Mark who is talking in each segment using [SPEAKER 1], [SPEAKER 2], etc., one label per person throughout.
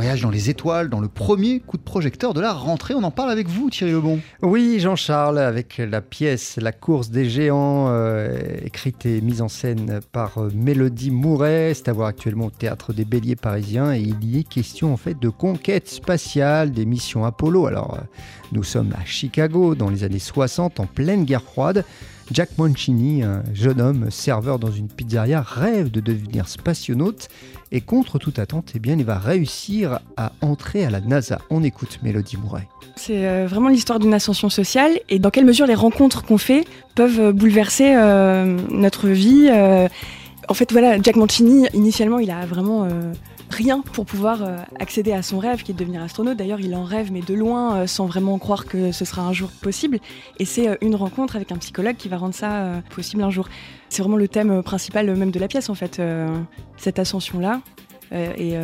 [SPEAKER 1] voyage dans les étoiles, dans le premier coup de projecteur de la rentrée. On en parle avec vous, Thierry Lebon.
[SPEAKER 2] Oui, Jean-Charles, avec la pièce La course des géants, euh, écrite et mise en scène par euh, Mélodie Mouret. C'est à voir actuellement au Théâtre des Béliers parisiens. Et il y est question en fait de conquête spatiale, des missions Apollo. Alors, euh, nous sommes à Chicago dans les années 60, en pleine guerre froide. Jack Mancini, un jeune homme serveur dans une pizzeria, rêve de devenir spationaute et contre toute attente, eh bien, il va réussir à entrer à la NASA. On écoute Mélodie Mouret.
[SPEAKER 3] C'est euh, vraiment l'histoire d'une ascension sociale et dans quelle mesure les rencontres qu'on fait peuvent euh, bouleverser euh, notre vie. En fait, voilà, Jack Mancini, initialement, il a vraiment rien pour pouvoir euh, accéder à son rêve qui est de devenir astronaute. D'ailleurs, il en rêve, mais de loin, euh, sans vraiment croire que ce sera un jour possible. Et c'est euh, une rencontre avec un psychologue qui va rendre ça possible un jour. C'est vraiment le thème principal même de la pièce, en fait, cette ascension-là et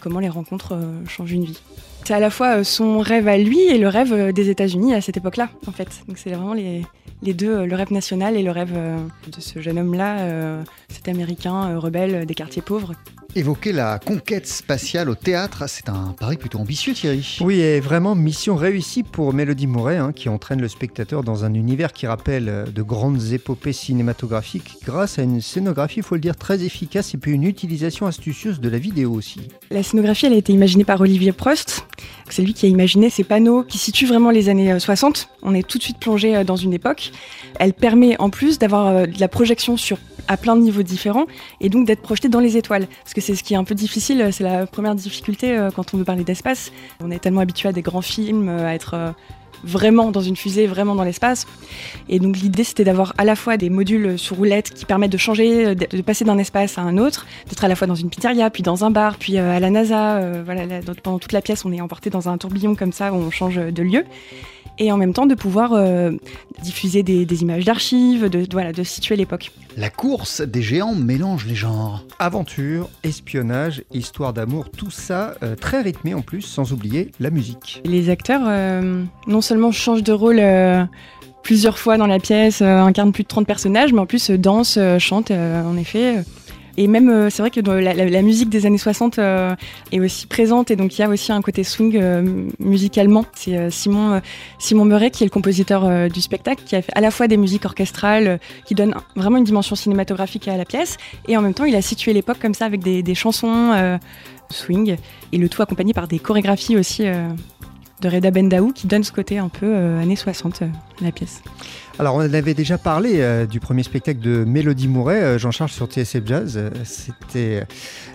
[SPEAKER 3] comment les rencontres changent une vie. C'est à la fois son rêve à lui et le rêve des États-Unis à cette époque-là, en fait. Donc c'est vraiment les, les deux, le rêve national et le rêve de ce jeune homme-là, cet Américain rebelle des quartiers pauvres.
[SPEAKER 1] Évoquer la conquête spatiale au théâtre, c'est un pari plutôt ambitieux, Thierry.
[SPEAKER 2] Oui, et vraiment mission réussie pour Mélodie Mouret, hein, qui entraîne le spectateur dans un univers qui rappelle euh, de grandes épopées cinématographiques grâce à une scénographie, il faut le dire, très efficace et puis une utilisation astucieuse de la vidéo aussi.
[SPEAKER 3] La scénographie, elle a été imaginée par Olivier Prost. C'est lui qui a imaginé ces panneaux qui situent vraiment les années euh, 60. On est tout de suite plongé euh, dans une époque. Elle permet en plus d'avoir euh, de la projection sur à plein de niveaux différents et donc d'être projeté dans les étoiles. Parce que c'est ce qui est un peu difficile, c'est la première difficulté euh, quand on veut parler d'espace. On est tellement habitué à des grands films, euh, à être euh, vraiment dans une fusée, vraiment dans l'espace. Et donc l'idée c'était d'avoir à la fois des modules sur roulette qui permettent de changer, de, passer d'un espace à un autre, d'être à la fois dans une pizzeria, puis dans un bar, puis à la NASA. voilà, pendant toute la pièce, on est emporté dans un tourbillon comme ça où on change de lieu. Et en même temps de pouvoir euh, diffuser des, des images d'archives, de, voilà, de situer l'époque.
[SPEAKER 1] La course des géants mélange les genres.
[SPEAKER 2] Aventure, espionnage, histoire d'amour, tout ça euh, très rythmé en plus, sans oublier la musique.
[SPEAKER 3] Les acteurs euh, non seulement changent de rôle euh, plusieurs fois dans la pièce, euh, incarnent plus de 30 personnages, mais en plus euh, dansent, euh, chantent euh, en effet. Et même, euh, c'est vrai que la, musique des années 60 euh, est aussi présente, et donc il y a aussi un côté swing euh, musicalement. C'est Simon, Simon Meuret qui est le compositeur du spectacle, qui a fait à la fois des musiques orchestrales, qui donnent vraiment une dimension cinématographique à la pièce, et en même temps il a situé l'époque comme ça avec des, chansons swing, et le tout accompagné par des chorégraphies aussi. De Reda Bendaou qui donne ce côté un peu euh, années 60 euh, à la pièce.
[SPEAKER 2] Alors on avait déjà parlé euh, du premier spectacle de Mélodie Mouret, euh, Jean-Charles sur TSF Jazz. Euh, C'était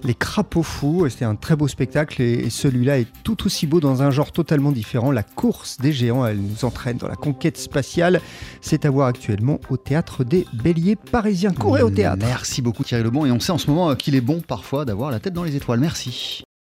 [SPEAKER 2] Les Crapauds Fous. C'était un très beau spectacle et, et celui-là est tout aussi beau dans un genre totalement différent. La course des géants, elle nous entraîne dans la conquête spatiale. C'est à voir actuellement au théâtre des Béliers parisiens. Courez au théâtre.
[SPEAKER 1] Merci beaucoup, Thierry Lebon. Et on sait en ce moment qu'il est bon parfois d'avoir la tête dans les étoiles. Merci.